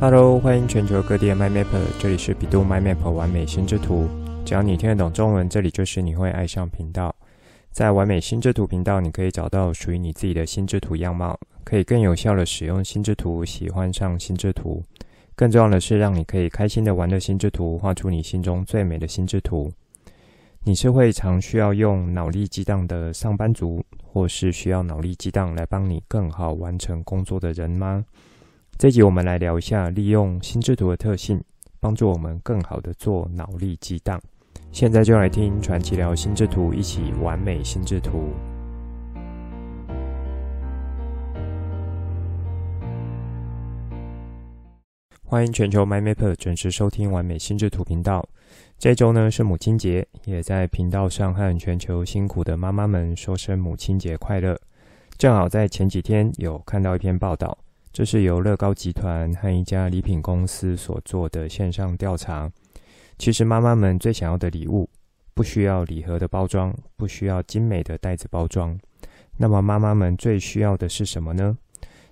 Hello，欢迎全球各地的 MyMapper，这里是比度 MyMapper 完美心智图。只要你听得懂中文，这里就是你会爱上频道。在完美心智图频道，你可以找到属于你自己的心智图样貌，可以更有效地使用心智图，喜欢上心智图。更重要的是，让你可以开心地玩乐心智图，画出你心中最美的心智图。你是会常需要用脑力激荡的上班族，或是需要脑力激荡来帮你更好完成工作的人吗？这集我们来聊一下利用心智图的特性，帮助我们更好的做脑力激荡。现在就来听传奇聊心智图，一起完美心智图。欢迎全球 MyMapper 准时收听完美心智图频道。这周呢是母亲节，也在频道上和全球辛苦的妈妈们说声母亲节快乐。正好在前几天有看到一篇报道。这是由乐高集团和一家礼品公司所做的线上调查。其实妈妈们最想要的礼物，不需要礼盒的包装，不需要精美的袋子包装。那么妈妈们最需要的是什么呢？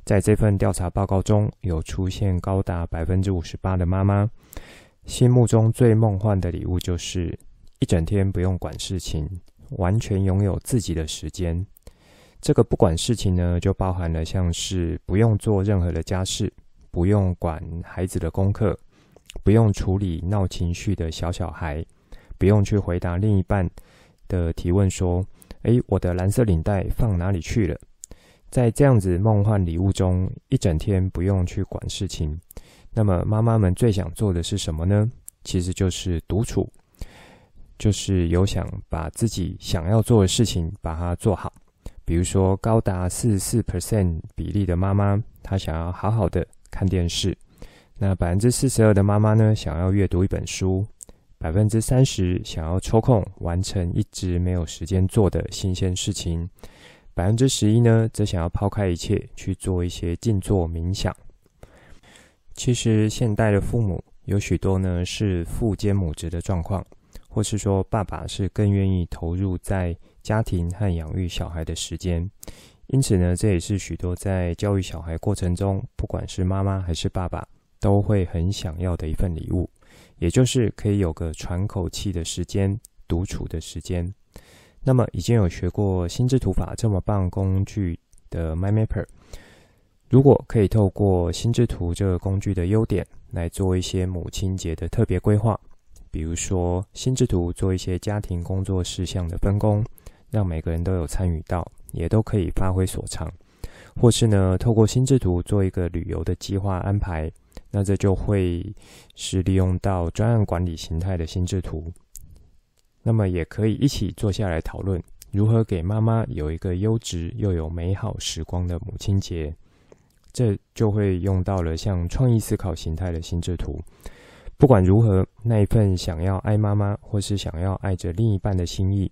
在这份调查报告中，有出现高达百分之五十八的妈妈，心目中最梦幻的礼物就是一整天不用管事情，完全拥有自己的时间。这个不管事情呢，就包含了像是不用做任何的家事，不用管孩子的功课，不用处理闹情绪的小小孩，不用去回答另一半的提问说：“诶，我的蓝色领带放哪里去了？”在这样子梦幻礼物中，一整天不用去管事情，那么妈妈们最想做的是什么呢？其实就是独处，就是有想把自己想要做的事情把它做好。比如说，高达四十四 percent 比例的妈妈，她想要好好的看电视；那百分之四十二的妈妈呢，想要阅读一本书；百分之三十想要抽空完成一直没有时间做的新鲜事情；百分之十一呢，则想要抛开一切去做一些静坐冥想。其实，现代的父母有许多呢是父兼母职的状况，或是说爸爸是更愿意投入在。家庭和养育小孩的时间，因此呢，这也是许多在教育小孩过程中，不管是妈妈还是爸爸，都会很想要的一份礼物，也就是可以有个喘口气的时间，独处的时间。那么，已经有学过心智图法这么棒工具的 MyMapper，如果可以透过心智图这个工具的优点来做一些母亲节的特别规划，比如说心智图做一些家庭工作事项的分工。让每个人都有参与到，也都可以发挥所长，或是呢，透过心智图做一个旅游的计划安排，那这就会是利用到专案管理形态的心智图。那么也可以一起坐下来讨论，如何给妈妈有一个优质又有美好时光的母亲节。这就会用到了像创意思考形态的心智图。不管如何，那一份想要爱妈妈，或是想要爱着另一半的心意，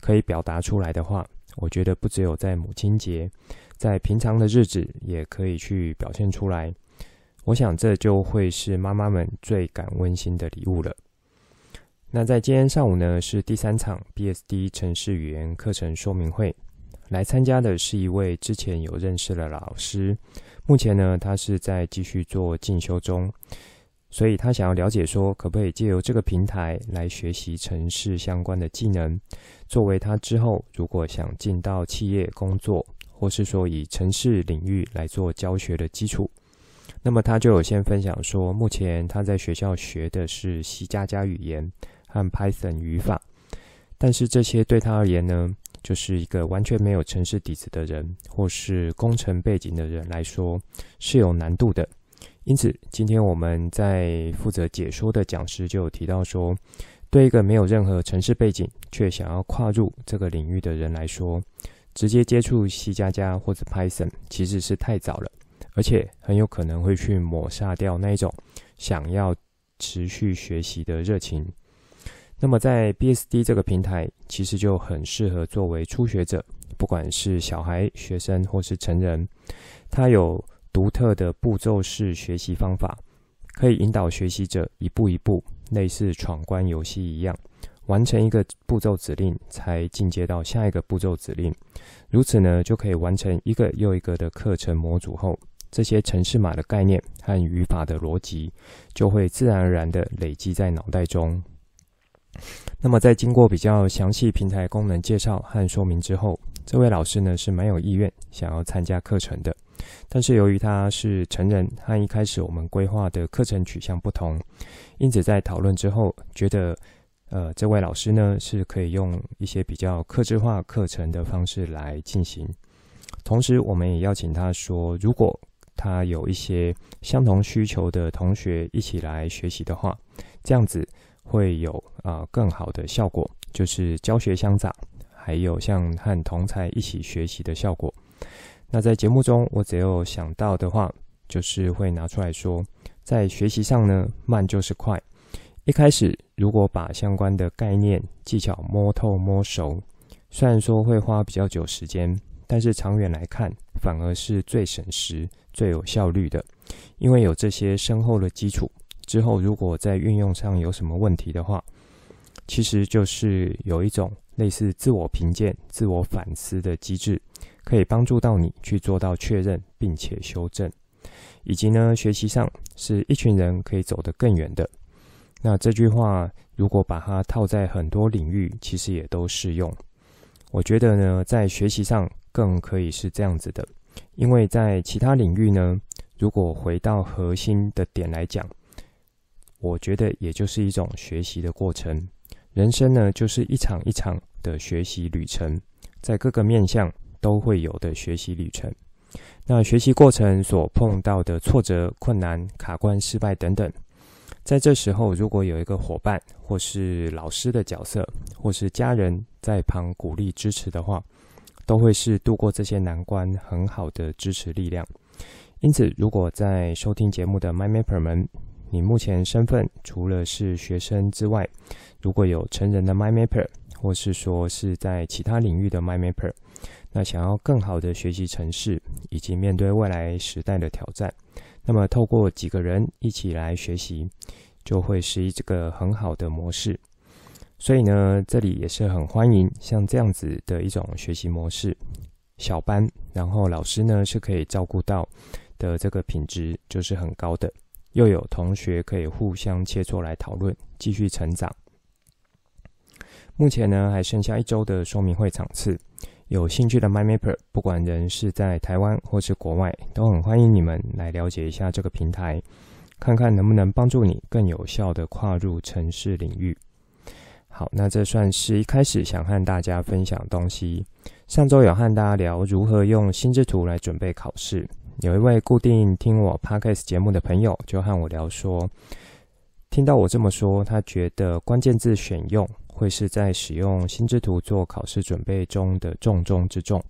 可以表达出来的话，我觉得不只有在母亲节，在平常的日子也可以去表现出来。我想这就会是妈妈们最感温馨的礼物了。那在今天上午呢，是第三场 BSD 城市语言课程说明会，来参加的是一位之前有认识的老师，目前呢，他是在继续做进修中。所以他想要了解说，可不可以借由这个平台来学习城市相关的技能，作为他之后如果想进到企业工作，或是说以城市领域来做教学的基础。那么他就有先分享说，目前他在学校学的是 C 加加语言和 Python 语法，但是这些对他而言呢，就是一个完全没有城市底子的人，或是工程背景的人来说，是有难度的。因此，今天我们在负责解说的讲师就有提到说，对一个没有任何程式背景却想要跨入这个领域的人来说，直接接触 C 加加或者 Python 其实是太早了，而且很有可能会去抹杀掉那一种想要持续学习的热情。那么，在 BSD 这个平台，其实就很适合作为初学者，不管是小孩、学生或是成人，它有。独特的步骤式学习方法，可以引导学习者一步一步，类似闯关游戏一样，完成一个步骤指令，才进阶到下一个步骤指令。如此呢，就可以完成一个又一个的课程模组后，这些程式码的概念和语法的逻辑就会自然而然地累积在脑袋中。那么，在经过比较详细平台功能介绍和说明之后，这位老师呢是蛮有意愿想要参加课程的。但是由于他是成人，和一开始我们规划的课程取向不同，因此在讨论之后，觉得呃这位老师呢是可以用一些比较克制化课程的方式来进行。同时，我们也邀请他说，如果他有一些相同需求的同学一起来学习的话，这样子会有啊、更好的效果，就是教学相长，还有像和同侪一起学习的效果。那在节目中，我只有想到的话，就是会拿出来说，在学习上呢，慢就是快。一开始如果把相关的概念技巧摸透摸熟，虽然说会花比较久时间，但是长远来看，反而是最省时。最有效率的，因为有这些深厚的基础，之后如果在运用上有什么问题的话，其实就是有一种类似自我评鉴、自我反思的机制，可以帮助到你去做到确认并且修正，以及呢，学习上是一群人可以走得更远的。那这句话如果把它套在很多领域，其实也都适用。我觉得呢，在学习上更可以是这样子的。因为在其他领域呢，如果回到核心的点来讲，我觉得也就是一种学习的过程。人生呢，就是一场一场的学习旅程，在各个面向都会有的学习旅程。那学习过程所碰到的挫折、困难、卡关、失败等等，在这时候如果有一个伙伴，或是老师的角色，或是家人在旁鼓励支持的话，都会是度过这些难关很好的支持力量。因此，如果在收听节目的 MyMapper 们，你目前身份除了是学生之外，如果有成人的 MyMapper，或是说是在其他领域的 MyMapper，那想要更好的学习城市，以及面对未来时代的挑战，那么透过几个人一起来学习，就会是一个很好的模式。所以呢，这里也是很欢迎像这样子的一种学习模式，小班，然后老师呢是可以照顾到的，这个品质就是很高的，又有同学可以互相切磋来讨论，继续成长。目前呢还剩下一周的说明会场次，有兴趣的 MyMapper，不管人是在台湾或是国外，都很欢迎你们来了解一下这个平台，看看能不能帮助你更有效地跨入城市领域。好，那这算是一开始想和大家分享东西。上周有和大家聊如何用心智图来准备考试，有一位固定听我 Podcast 节目的朋友就和我聊说，听到我这么说，他觉得关键字选用会是在使用心智图做考试准备中的重中之重。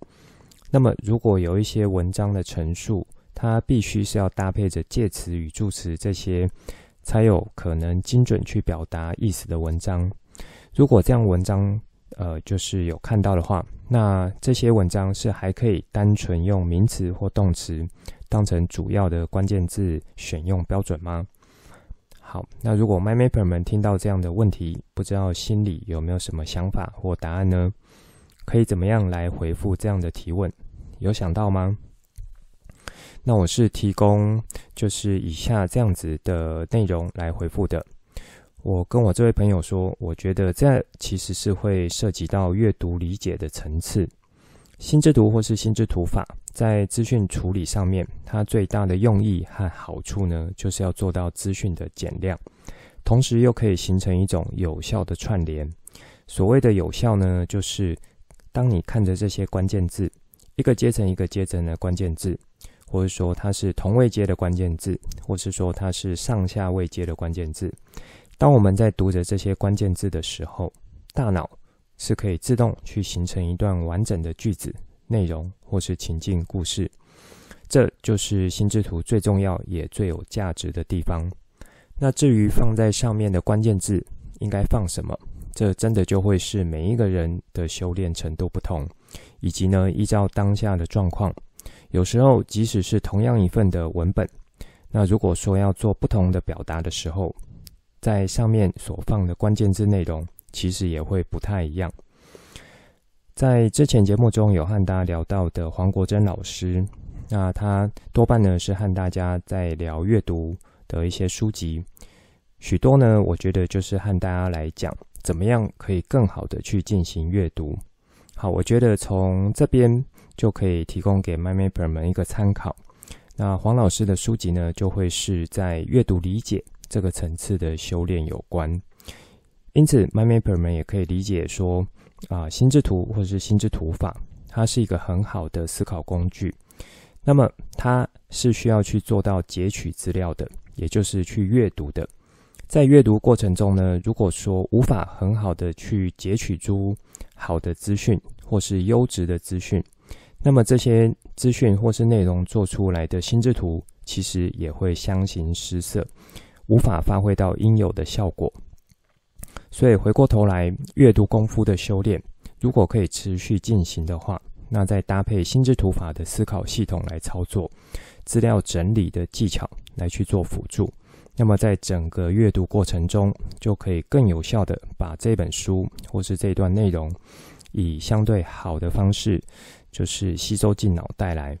那么，如果有一些文章的陈述，它必须是要搭配着介词与助词这些，才有可能精准去表达意思的文章。如果这样文章，呃，就是有看到的话，那这些文章是还可以单纯用名词或动词当成主要的关键字选用标准吗？好，那如果 MyMapper 们听到这样的问题，不知道心里有没有什么想法或答案呢？可以怎么样来回复这样的提问？有想到吗？那我是提供就是以下这样子的内容来回复的。我跟我这位朋友说，我觉得这其实是会涉及到阅读理解的层次。心智图或是心智图法，在资讯处理上面，它最大的用意和好处呢，就是要做到资讯的减量，同时又可以形成一种有效的串联。所谓的有效呢，就是当你看着这些关键字，一个阶层一个阶层的关键字，或者说它是同位阶的关键字，或是说它是上下位阶的关键字。当我们在读着这些关键字的时候，大脑是可以自动去形成一段完整的句子、内容或是情境故事。这就是心智图最重要也最有价值的地方。那至于放在上面的关键字应该放什么，这真的就会是每一个人的修炼程度不同，以及呢，依照当下的状况，有时候即使是同样一份的文本，那如果说要做不同的表达的时候，在上面所放的关键字内容，其实也会不太一样。在之前节目中有和大家聊到的黄国珍老师，那他多半呢是和大家在聊阅读的一些书籍，许多呢，我觉得就是和大家来讲怎么样可以更好的去进行阅读。好，我觉得从这边就可以提供给 MyMapper 们一个参考。那黄老师的书籍呢，就会是在阅读理解这个层次的修炼有关。因此，MyMapper 们也可以理解说，啊，心智图或者是心智图法，它是一个很好的思考工具。那么，它是需要去做到截取资料的，也就是去阅读的。在阅读过程中呢，如果说无法很好的去截取出好的资讯或是优质的资讯，那么这些资讯或是内容做出来的心智图，其实也会相形失色，无法发挥到应有的效果。所以回过头来，阅读功夫的修炼，如果可以持续进行的话，那再搭配心智图法的思考系统来操作，资料整理的技巧来去做辅助，那么在整个阅读过程中，就可以更有效的把这本书或是这段内容，以相对好的方式，就是吸收进脑袋来。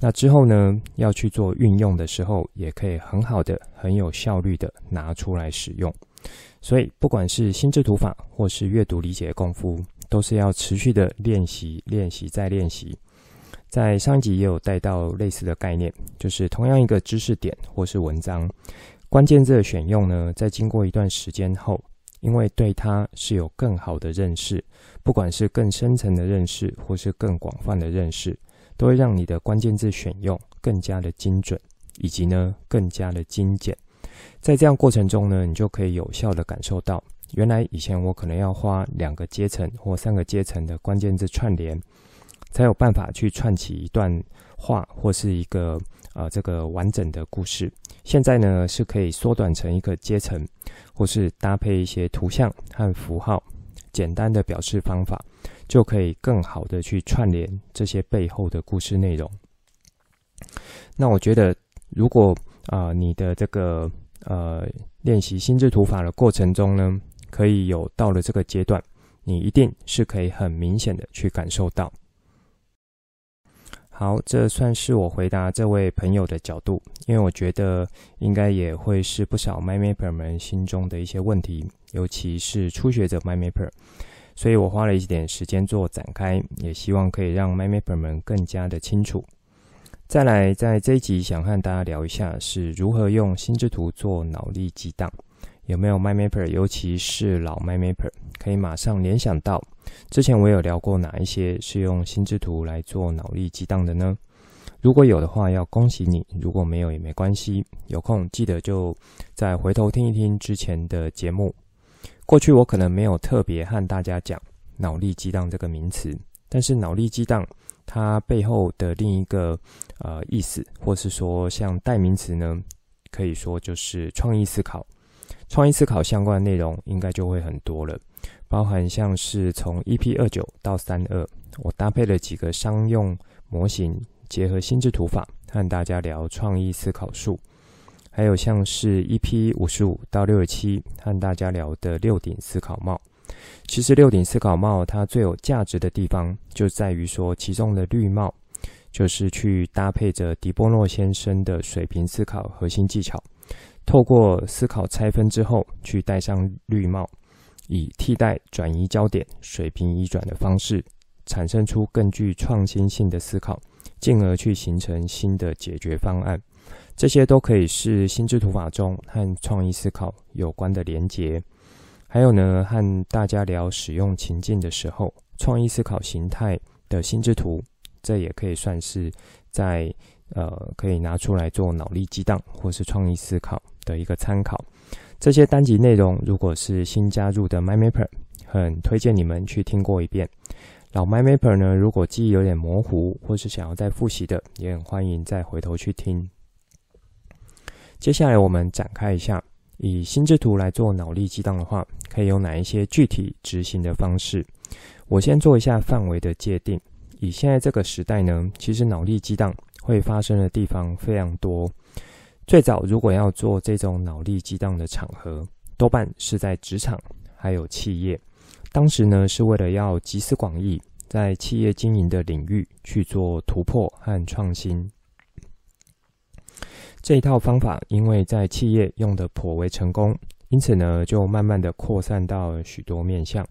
那之后呢，要去做运用的时候，也可以很好的、很有效率的拿出来使用。所以，不管是心智图法或是阅读理解功夫，都是要持续的练习、练习再练习。在上一集也有带到类似的概念，就是同样一个知识点或是文章，关键字的选用呢，在经过一段时间后，因为对它是有更好的认识，不管是更深层的认识或是更广泛的认识，都会让你的关键字选用更加的精准，以及呢更加的精简。在这样过程中呢，你就可以有效的感受到。原来以前我可能要花两个阶层或三个阶层的关键字串联，才有办法去串起一段话或是一个呃这个完整的故事。现在呢是可以缩短成一个阶层，或是搭配一些图像和符号，简单的表示方法，就可以更好的去串联这些背后的故事内容。那我觉得，如果啊、你的这个呃练习心智图法的过程中呢，可以有到了这个阶段，你一定是可以很明显的去感受到。好，这算是我回答这位朋友的角度，因为我觉得应该也会是不少 MyMapper 们心中的一些问题，尤其是初学者 MyMapper，所以我花了一点时间做展开，也希望可以让 MyMapper 们更加的清楚。再来，在这一集想和大家聊一下，是如何用心智图做脑力激荡。有没有 MyMapper，尤其是老 MyMapper，可以马上联想到之前我有聊过哪一些是用心智图来做脑力激荡的呢？如果有的话，要恭喜你；如果没有也没关系，有空记得就再回头听一听之前的节目。过去我可能没有特别和大家讲脑力激荡这个名词，但是脑力激荡它背后的另一个呃意思，或是说像代名词呢，可以说就是创意思考。创意思考相关的内容应该就会很多了，包含像是从 EP 二九到三二，我搭配了几个商用模型，结合心智图法和大家聊创意思考术，还有像是 EP 五十五到六十七和大家聊的六顶思考帽。其实六顶思考帽它最有价值的地方就在于说，其中的绿帽就是去搭配着迪波诺先生的水平思考核心技巧。透过思考拆分之后，去戴上绿帽，以替代转移焦点、水平移转的方式，产生出更具创新性的思考，进而去形成新的解决方案。这些都可以是心智图法中和创意思考有关的连结。还有呢，和大家聊使用情境的时候，创意思考形态的心智图，这也可以算是在呃可以拿出来做脑力激荡或是创意思考。的一个参考，这些单集内容，如果是新加入的 MyMapper，很推荐你们去听过一遍。老 MyMapper 呢，如果记忆有点模糊，或是想要再复习的，也很欢迎再回头去听。接下来我们展开一下，以心智图来做脑力激荡的话，可以有哪一些具体执行的方式？我先做一下范围的界定。以现在这个时代呢，其实脑力激荡会发生的地方非常多。最早如果要做这种脑力激荡的场合，多半是在职场还有企业。当时呢，是为了要集思广益，在企业经营的领域去做突破和创新。这一套方法，因为在企业用得颇为成功，因此呢，就慢慢的扩散到许多面向，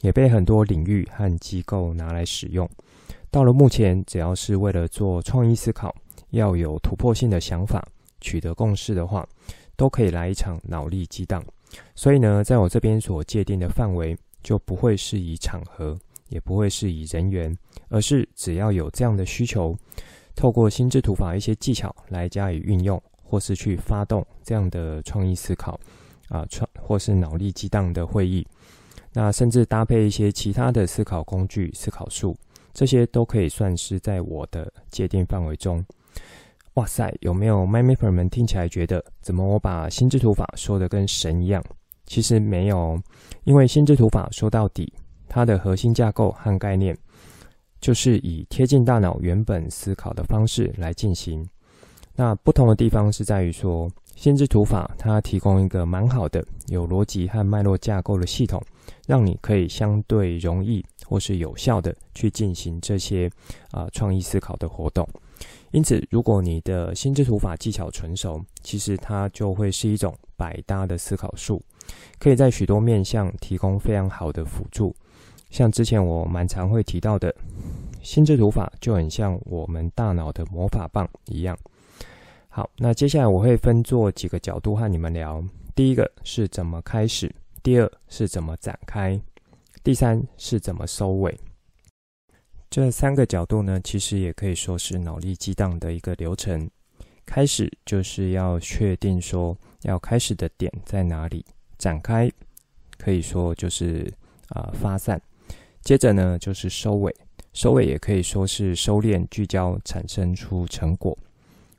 也被很多领域和机构拿来使用。到了目前，只要是为了做创意思考，要有突破性的想法，取得共识的话，都可以来一场脑力激荡。所以呢，在我这边所界定的范围，就不会是以场合，也不会是以人员，而是只要有这样的需求。透过心智图法一些技巧来加以运用，或是去发动这样的创意思考，啊，创或是脑力激荡的会议，那甚至搭配一些其他的思考工具、思考术，这些都可以算是在我的界定范围中。哇塞，有没有 my maper 们听起来觉得，怎么我把心智图法说得跟神一样？其实没有，因为心智图法说到底，它的核心架构和概念。就是以贴近大脑原本思考的方式来进行。那不同的地方是在于说，心智图法它提供一个蛮好的有逻辑和脉络架构的系统，让你可以相对容易或是有效的去进行这些啊创意思考的活动。因此，如果你的心智图法技巧纯熟，其实它就会是一种百搭的思考术，可以在许多面向提供非常好的辅助。像之前我蛮常会提到的，心智图法就很像我们大脑的魔法棒一样。好，那接下来我会分做几个角度和你们聊。第一个是怎么开始，第二是怎么展开，第三是怎么收尾。这三个角度呢，其实也可以说是脑力激荡的一个流程。开始就是要确定说要开始的点在哪里，展开可以说就是啊、呃、发散。接着呢，就是收尾，收尾也可以说是收敛、聚焦，产生出成果。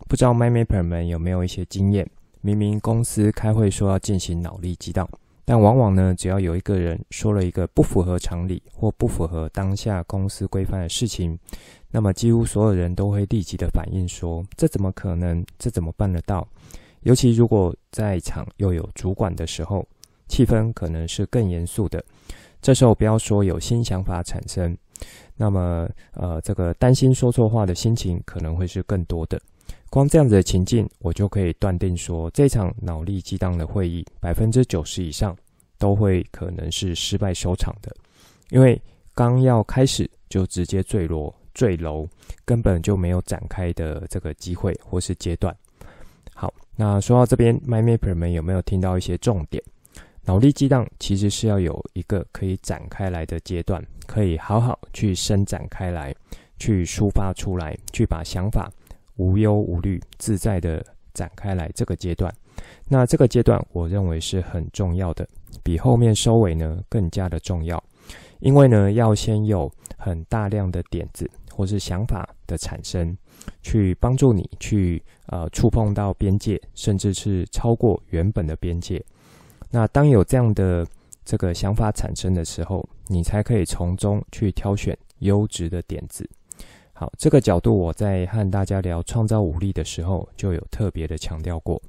不知道 MindMapper 们有没有一些经验？明明公司开会说要进行脑力激荡，但往往呢，只要有一个人说了一个不符合常理或不符合当下公司规范的事情，那么几乎所有人都会立即的反应说：“这怎么可能？这怎么办得到？”尤其如果在场又有主管的时候，气氛可能是更严肃的。这时候不要说有新想法产生，那么呃，这个担心说错话的心情可能会是更多的。光这样子的情境，我就可以断定说，这场脑力激荡的会议，百分之九十以上都会可能是失败收场的，因为刚要开始就直接坠落坠楼，根本就没有展开的这个机会或是阶段。好，那说到这边，My Mapper 们有没有听到一些重点？脑力激荡其实是要有一个可以展开来的阶段，可以好好去伸展开来，去抒发出来，去把想法无忧无虑、自在的展开来。这个阶段，那这个阶段我认为是很重要的，比后面收尾呢更加的重要。因为呢，要先有很大量的点子或是想法的产生，去帮助你去呃触碰到边界，甚至是超过原本的边界。那当有这样的这个想法产生的时候，你才可以从中去挑选优质的点子。好，这个角度我在和大家聊创造武力的时候就有特别的强调过。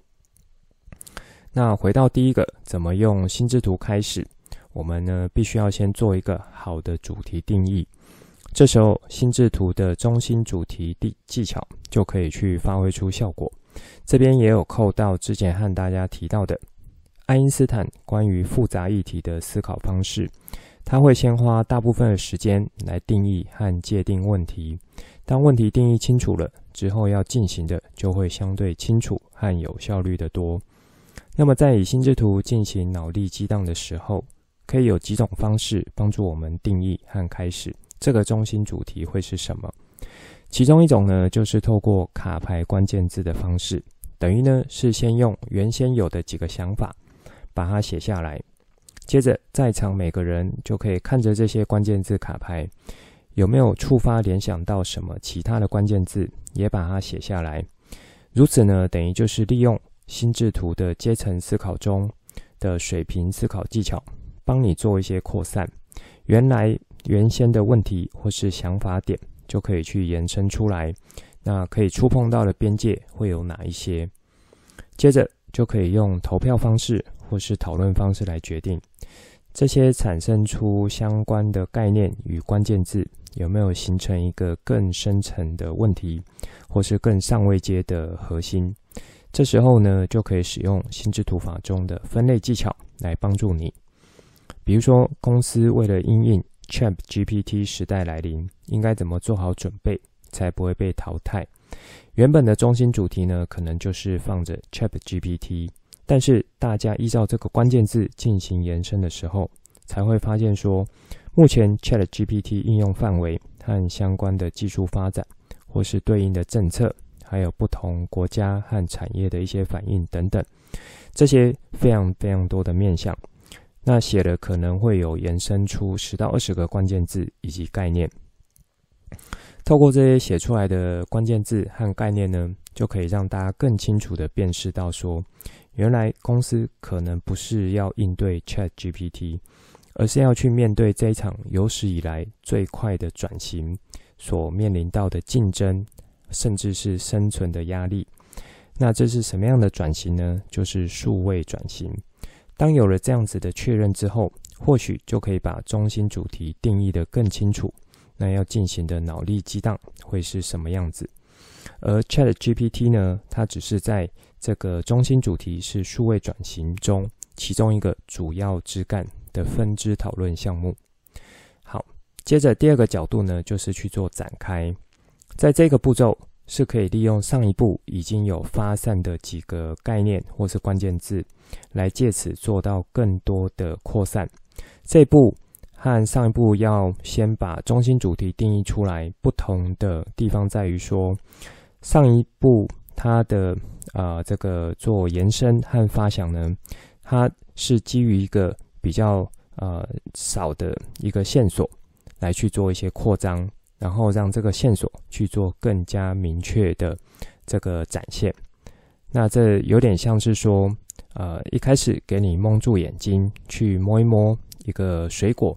那回到第一个，怎么用心智图开始？我们呢必须要先做一个好的主题定义。这时候心智图的中心主题的技巧就可以去发挥出效果。这边也有扣到之前和大家提到的。爱因斯坦关于复杂议题的思考方式，他会先花大部分的时间来定义和界定问题。当问题定义清楚了之后，要进行的就会相对清楚和有效率得多。那么，在以心智图进行脑力激荡的时候，可以有几种方式帮助我们定义和开始这个中心主题会是什么？其中一种呢，就是透过卡牌关键字的方式，等于呢是先用原先有的几个想法。把它写下来，接着在场每个人就可以看着这些关键字卡牌，有没有触发联想到什么其他的关键字，也把它写下来。如此呢，等于就是利用心智图的阶层思考中的水平思考技巧，帮你做一些扩散。原来原先的问题或是想法点，就可以去延伸出来。那可以触碰到的边界会有哪一些？接着就可以用投票方式。或是讨论方式来决定这些产生出相关的概念与关键字有没有形成一个更深层的问题，或是更上位阶的核心。这时候呢，就可以使用心智图法中的分类技巧来帮助你。比如说，公司为了因应 ChatGPT 时代来临，应该怎么做好准备，才不会被淘汰？原本的中心主题呢，可能就是放着 ChatGPT，但是大家依照这个关键字进行延伸的时候，才会发现说，目前 ChatGPT 应用范围和相关的技术发展，或是对应的政策，还有不同国家和产业的一些反应等等，这些非常非常多的面向。那写了可能会有延伸出十到二十个关键字以及概念。透过这些写出来的关键字和概念呢，就可以让大家更清楚地辨识到说，原来公司可能不是要应对 ChatGPT，而是要去面对这一场有史以来最快的转型所面临到的竞争，甚至是生存的压力。那这是什么样的转型呢？就是数位转型。当有了这样子的确认之后，或许就可以把中心主题定义得更清楚。那要进行的脑力激荡会是什么样子？而 ChatGPT 呢，它只是在这个中心主题是数位转型中其中一个主要枝干的分支讨论项目。好，接着第二个角度呢，就是去做展开，在这个步骤。是可以利用上一步已经有发散的几个概念或是关键字，来借此做到更多的扩散。这一步和上一步要先把中心主题定义出来，不同的地方在于说，上一步它的呃这个做延伸和发想呢，它是基于一个比较呃少的一个线索来去做一些扩张。然后让这个线索去做更加明确的这个展现。那这有点像是说，呃，一开始给你蒙住眼睛去摸一摸一个水果。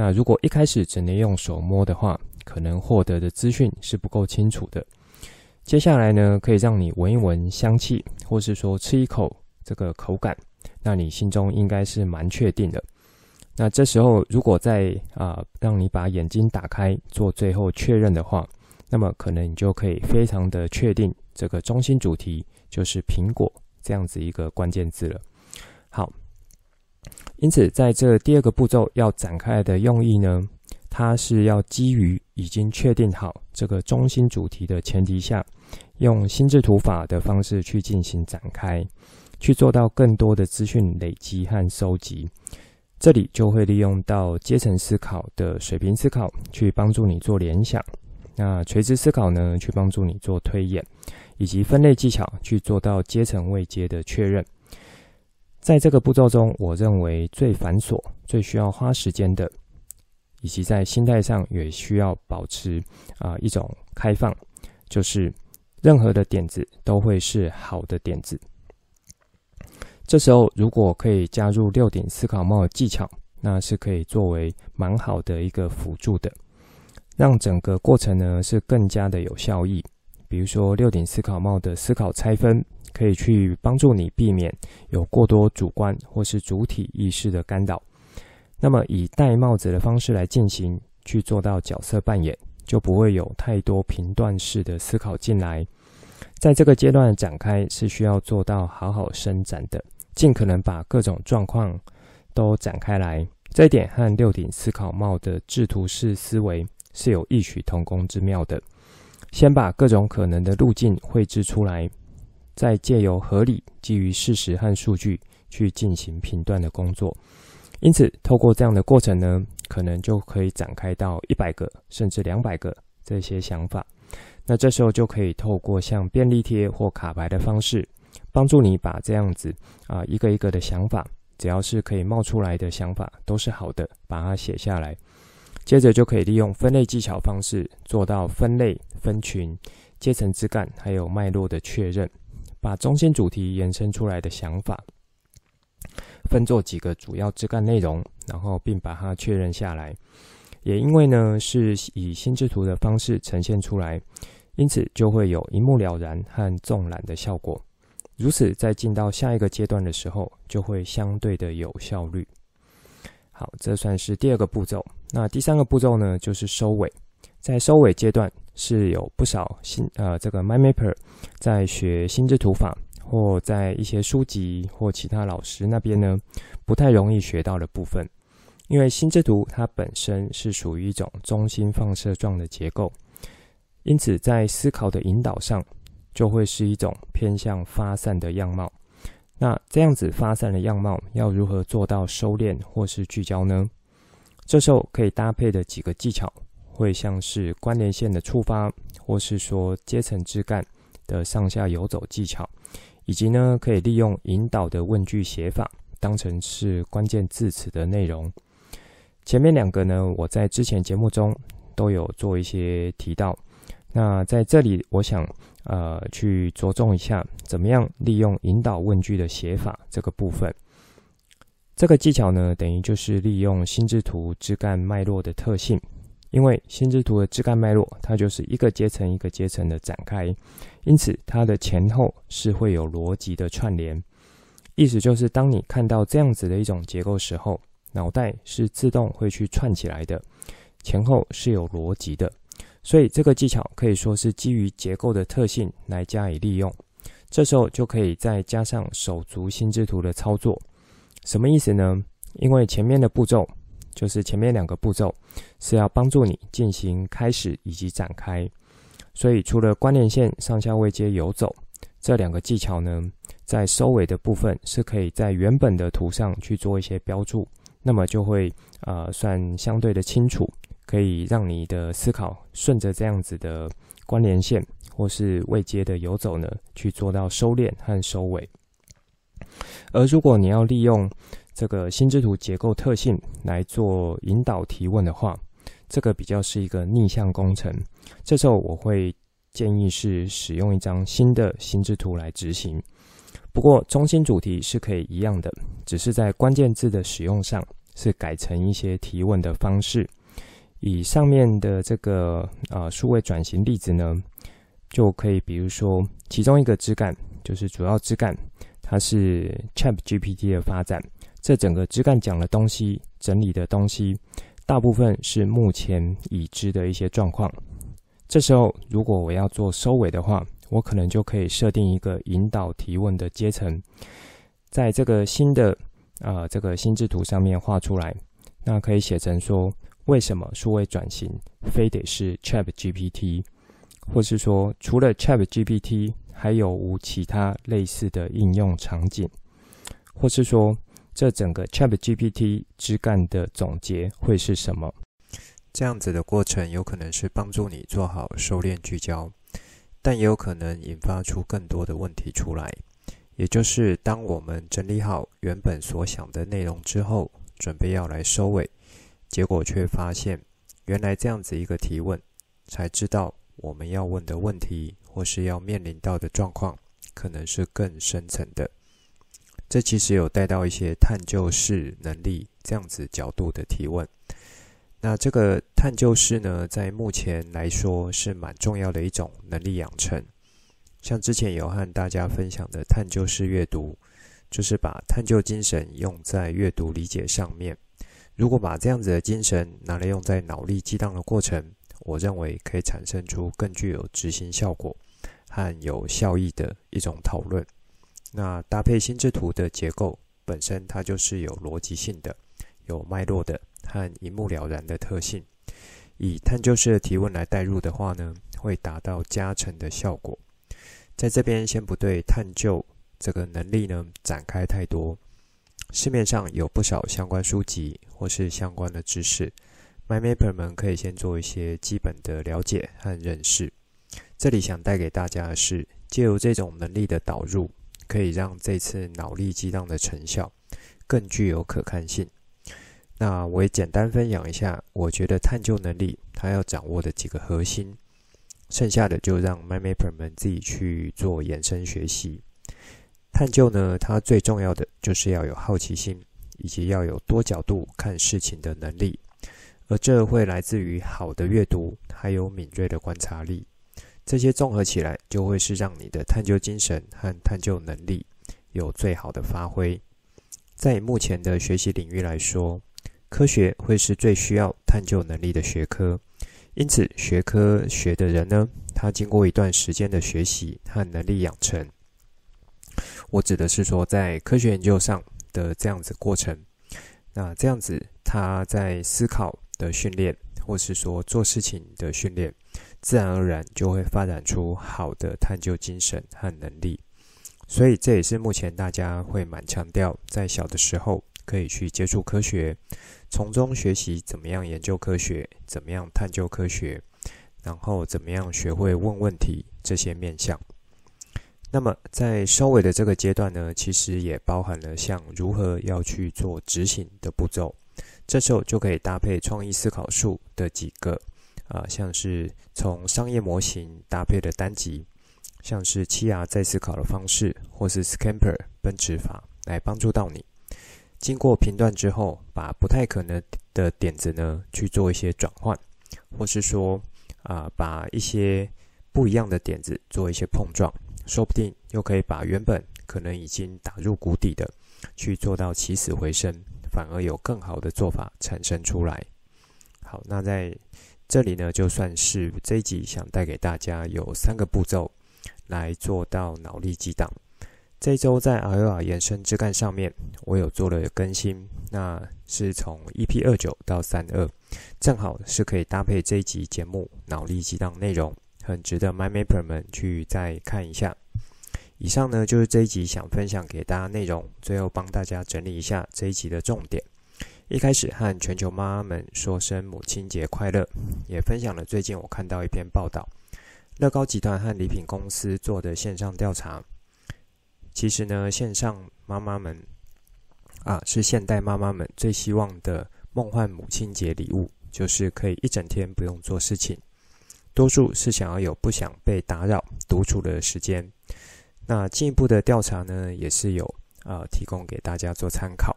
那如果一开始只能用手摸的话，可能获得的资讯是不够清楚的。接下来呢，可以让你闻一闻香气，或是说吃一口这个口感，那你心中应该是蛮确定的。那这时候，如果再啊、让你把眼睛打开做最后确认的话，那么可能你就可以非常的确定这个中心主题就是苹果这样子一个关键字了。因此在这第二个步骤要展开的用意呢，它是要基于已经确定好这个中心主题的前提下，用心智图法的方式去进行展开，去做到更多的资讯累积和收集。这里就会利用到阶层思考的水平思考去帮助你做联想，那垂直思考呢，去帮助你做推演，以及分类技巧去做到阶层位阶的确认。在这个步骤中，我认为最繁琐、最需要花时间的，以及在心态上也需要保持啊、一种开放，就是任何的点子都会是好的点子。这时候，如果可以加入六顶思考帽的技巧，那是可以作为蛮好的一个辅助的，让整个过程呢是更加的有效益。比如说，六顶思考帽的思考拆分，可以去帮助你避免有过多主观或是主体意识的干扰。那么，以戴帽子的方式来进行，去做到角色扮演，就不会有太多评断式的思考进来。在这个阶段展开，是需要做到好好伸展的。尽可能把各种状况都展开来，这一点和六顶思考帽的制图式思维是有异曲同工之妙的。先把各种可能的路径绘制出来，再借由合理、基于事实和数据去进行评断的工作。因此，透过这样的过程呢，可能就可以展开到一百个甚至两百个这些想法。那这时候就可以透过像便利贴或卡牌的方式。帮助你把这样子啊一个一个的想法，只要是可以冒出来的想法都是好的，把它写下来。接着就可以利用分类技巧方式做到分类、分群、阶层枝干，还有脉络的确认，把中心主题延伸出来的想法分作几个主要枝干内容，然后并把它确认下来。也因为呢是以心智图的方式呈现出来，因此就会有一目了然和纵览的效果。如此，在进到下一个阶段的时候，就会相对的有效率。好，这算是第二个步骤。那第三个步骤呢，就是收尾。在收尾阶段，是有不少新呃这个 MindMapper 在学心智图法或在一些书籍或其他老师那边呢，不太容易学到的部分。因为心智图它本身是属于一种中心放射状的结构，因此在思考的引导上，就会是一种偏向发散的样貌。那这样子发散的样貌，要如何做到收敛或是聚焦呢？这时候可以搭配的几个技巧，会像是关联线的触发，或是说阶层枝干的上下游走技巧，以及呢可以利用引导的问句写法，当成是关键字词的内容。前面两个呢，我在之前节目中都有做一些提到。那在这里，我想。呃，去着重一下，怎么样利用引导问句的写法这个部分。这个技巧呢，等于就是利用心智图枝干脉络的特性，因为心智图的枝干脉络，它就是一个阶层一个阶层的展开，因此它的前后是会有逻辑的串联。意思就是，当你看到这样子的一种结构时候，脑袋是自动会去串起来的，前后是有逻辑的。所以这个技巧可以说是基于结构的特性来加以利用，这时候就可以再加上手足心智图的操作，什么意思呢？因为前面的步骤就是前面两个步骤是要帮助你进行开始以及展开，所以除了关联线上下位接游走这两个技巧呢，在收尾的部分是可以在原本的图上去做一些标注，那么就会呃算相对的清楚。可以让你的思考顺着这样子的关联线或是位接的游走呢，去做到收敛和收尾。而如果你要利用这个心智图结构特性来做引导提问的话，这个比较是一个逆向工程。这时候我会建议是使用一张新的心智图来执行。不过中心主题是可以一样的，只是在关键字的使用上是改成一些提问的方式。以上面的这个啊数位转型例子呢，就可以比如说其中一个枝干就是主要枝干，它是 ChatGPT 的发展。这整个枝干讲的东西、整理的东西，大部分是目前已知的一些状况。这时候如果我要做收尾的话，我可能就可以设定一个引导提问的阶层，在这个新的啊这个心智图上面画出来，那可以写成说。为什么数位转型非得是 ChatGPT，或是说除了 ChatGPT 还有无其他类似的应用场景，或是说这整个 ChatGPT 枝干的总结会是什么？这样子的过程有可能是帮助你做好收敛聚焦，但也有可能引发出更多的问题出来。也就是当我们整理好原本所想的内容之后，准备要来收尾。结果却发现，原来这样子一个提问，才知道我们要问的问题，或是要面临到的状况，可能是更深层的。这其实有带到一些探究式能力这样子角度的提问。那这个探究式呢，在目前来说是蛮重要的一种能力养成。像之前有和大家分享的探究式阅读，就是把探究精神用在阅读理解上面。如果把这样子的精神拿来用在脑力激荡的过程，我认为可以产生出更具有执行效果和有效益的一种讨论。那搭配心智图的结构本身，它就是有逻辑性的、有脉络的和一目了然的特性。以探究式的提问来带入的话呢，会达到加成的效果。在这边先不对探究这个能力呢展开太多。市面上有不少相关书籍或是相关的知识，MyMapper 们可以先做一些基本的了解和认识。这里想带给大家的是，借由这种能力的导入，可以让这次脑力激荡的成效更具有可看性。那我也简单分享一下，我觉得探究能力它要掌握的几个核心，剩下的就让 MyMapper 们自己去做延伸学习。探究呢，它最重要的就是要有好奇心，以及要有多角度看事情的能力，而这会来自于好的阅读，还有敏锐的观察力。这些综合起来，就会是让你的探究精神和探究能力有最好的发挥。在目前的学习领域来说，科学会是最需要探究能力的学科，因此学科学的人呢，他经过一段时间的学习和能力养成。我指的是说在科学研究上的这样子过程。那这样子，他在思考的训练，或是说做事情的训练，自然而然就会发展出好的探究精神和能力。所以这也是目前大家会蛮强调，在小的时候可以去接触科学，从中学习怎么样研究科学，怎么样探究科学，然后怎么样学会问问题这些面向。那么在收尾的这个阶段呢，其实也包含了像如何要去做执行的步骤。这时候就可以搭配创意思考术的几个啊，像是从商业模型搭配的单集。像是七 R 再思考的方式，或是 Scamper 奔驰法来帮助到你。经过评断之后，把不太可能的点子呢去做一些转换，或是说啊、把一些不一样的点子做一些碰撞，说不定又可以把原本可能已经打入谷底的，去做到起死回生，反而有更好的做法产生出来。好，那在这里呢，就算是这一集想带给大家有三个步骤。来做到脑力激荡。这周在 ROR 延伸枝干上面，我有做了更新，那是从 EP 二九到三二，正好是可以搭配这一集节目脑力激荡内容，很值得 My Mapper 们去再看一下。以上呢就是这一集想分享给大家内容，最后帮大家整理一下这一集的重点。一开始和全球妈妈们说声母亲节快乐，也分享了最近我看到一篇报道。乐高集团和礼品公司做的线上调查，其实呢，线上妈妈们啊，是现代妈妈们最希望的梦幻母亲节礼物，就是可以一整天不用做事情。多数是想要有不想被打扰、独处的时间。那进一步的调查呢，也是有啊，提供给大家做参考。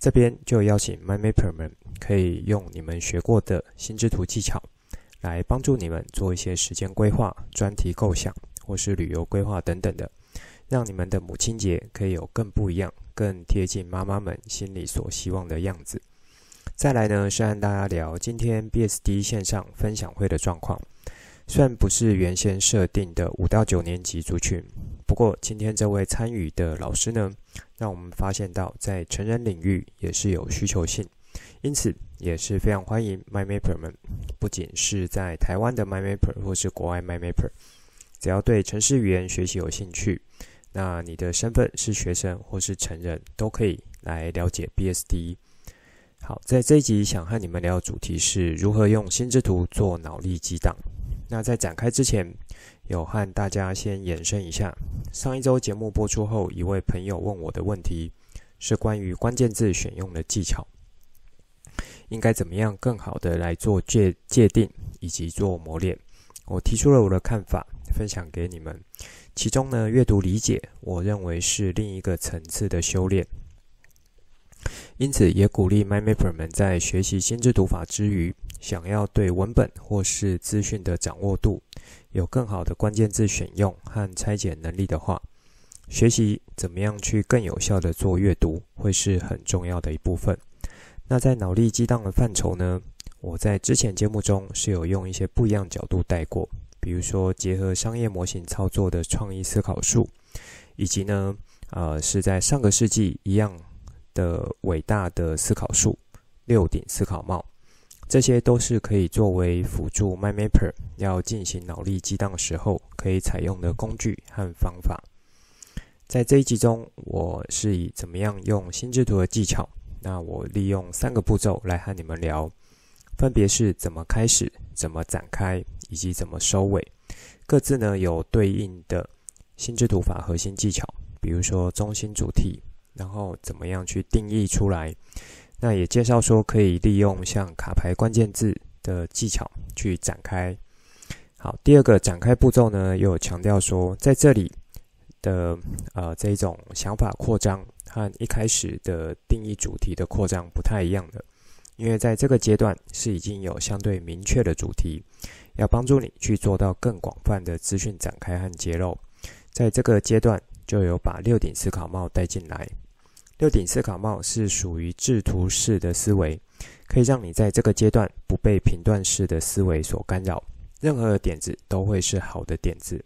这边就邀请 MindMapper 们可以用你们学过的心智图技巧。来帮助你们做一些时间规划、专题构想，或是旅游规划等等的，让你们的母亲节可以有更不一样、更贴近妈妈们心里所希望的样子。再来呢，是和大家聊今天 BSD 线上分享会的状况。虽然不是原先设定的五到九年级族群，不过今天这位参与的老师呢，让我们发现到在成人领域也是有需求性。因此，也是非常欢迎 My Mapper 们，不仅是在台湾的 My Mapper 或是国外 My Mapper，只要对城市语言学习有兴趣，那你的身份是学生或是成人，都可以来了解 BSD。好，在这一集想和你们聊的主题是如何用心智图做脑力激荡。那在展开之前，有和大家先延伸一下，上一周节目播出后，一位朋友问我的问题是关于关键字选用的技巧。应该怎么样更好的来做界界定以及做磨练？我提出了我的看法，分享给你们。其中呢，阅读理解，我认为是另一个层次的修炼。因此，也鼓励 MyMapper 们在学习心智读法之余，想要对文本或是资讯的掌握度有更好的关键字选用和拆解能力的话，学习怎么样去更有效的做阅读，会是很重要的一部分。那在脑力激荡的范畴呢，我在之前节目中是有用一些不一样角度带过，比如说结合商业模型操作的创意思考术，以及呢，呃，是在上个世纪一样的伟大的思考术——六顶思考帽，这些都是可以作为辅助 MyMapper 要进行脑力激荡的时候可以采用的工具和方法。在这一集中，我是以怎么样用心智图的技巧。那我利用三个步骤来和你们聊，分别是怎么开始、怎么展开以及怎么收尾，各自呢有对应的心智图法核心技巧，比如说中心主题，然后怎么样去定义出来。那也介绍说可以利用像卡牌关键字的技巧去展开。好，第二个展开步骤呢，又有强调说在这里的呃这一种想法扩张。和一开始的定义主题的扩张不太一样的，因为在这个阶段是已经有相对明确的主题，要帮助你去做到更广泛的资讯展开和揭露。在这个阶段就有把六顶思考帽带进来。六顶思考帽是属于制图式的思维，可以让你在这个阶段不被评断式的思维所干扰，任何的点子都会是好的点子。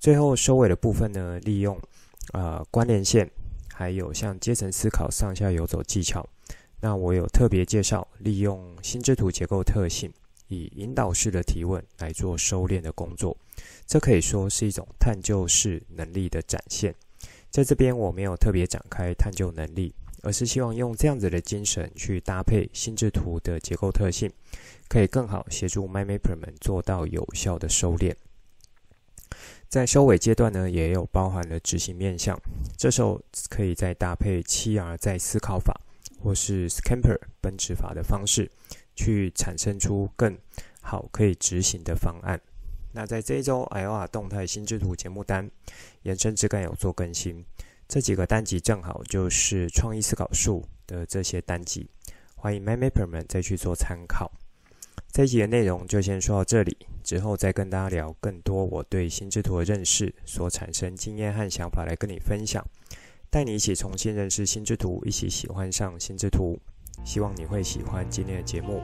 最后收尾的部分呢，利用。呃关联线，还有像阶层思考、上下游走技巧。那我有特别介绍，利用心智图结构特性，以引导式的提问来做收敛的工作。这可以说是一种探究式能力的展现。在这边我没有特别展开探究能力，而是希望用这样子的精神去搭配心智图的结构特性，可以更好协助 MyMapper 们做到有效的收敛。在收尾阶段呢，也有包含了执行面向，这时候可以再搭配七 R 再思考法。或是 Scamper 奔驰法的方式，去产生出更好可以执行的方案。那在这一周 i o r 动态心智图节目单延伸枝干有做更新，这几个单集正好就是创意思考术的这些单集，欢迎 My Mapper 们再去做参考。这一集的内容就先说到这里，之后再跟大家聊更多我对心智图的认识所产生经验和想法来跟你分享。带你一起重新认识心智图，一起喜欢上心智图。希望你会喜欢今天的节目。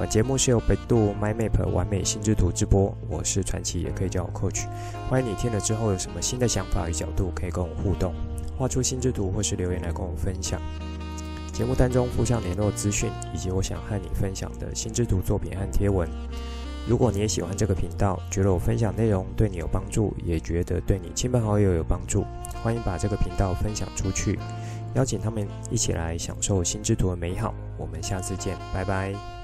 本节目是由百度 My Map 完美心智图直播，我是传奇，也可以叫我 Coach。欢迎你听了之后有什么新的想法与角度，可以跟我互动，画出心智图或是留言来跟我分享。节目当中附上联络资讯，以及我想和你分享的心智图作品和贴文。如果你也喜欢这个频道，觉得我分享内容对你有帮助，也觉得对你亲朋好友有帮助。欢迎把这个频道分享出去，邀请他们一起来享受心之图的美好。我们下次见，拜拜。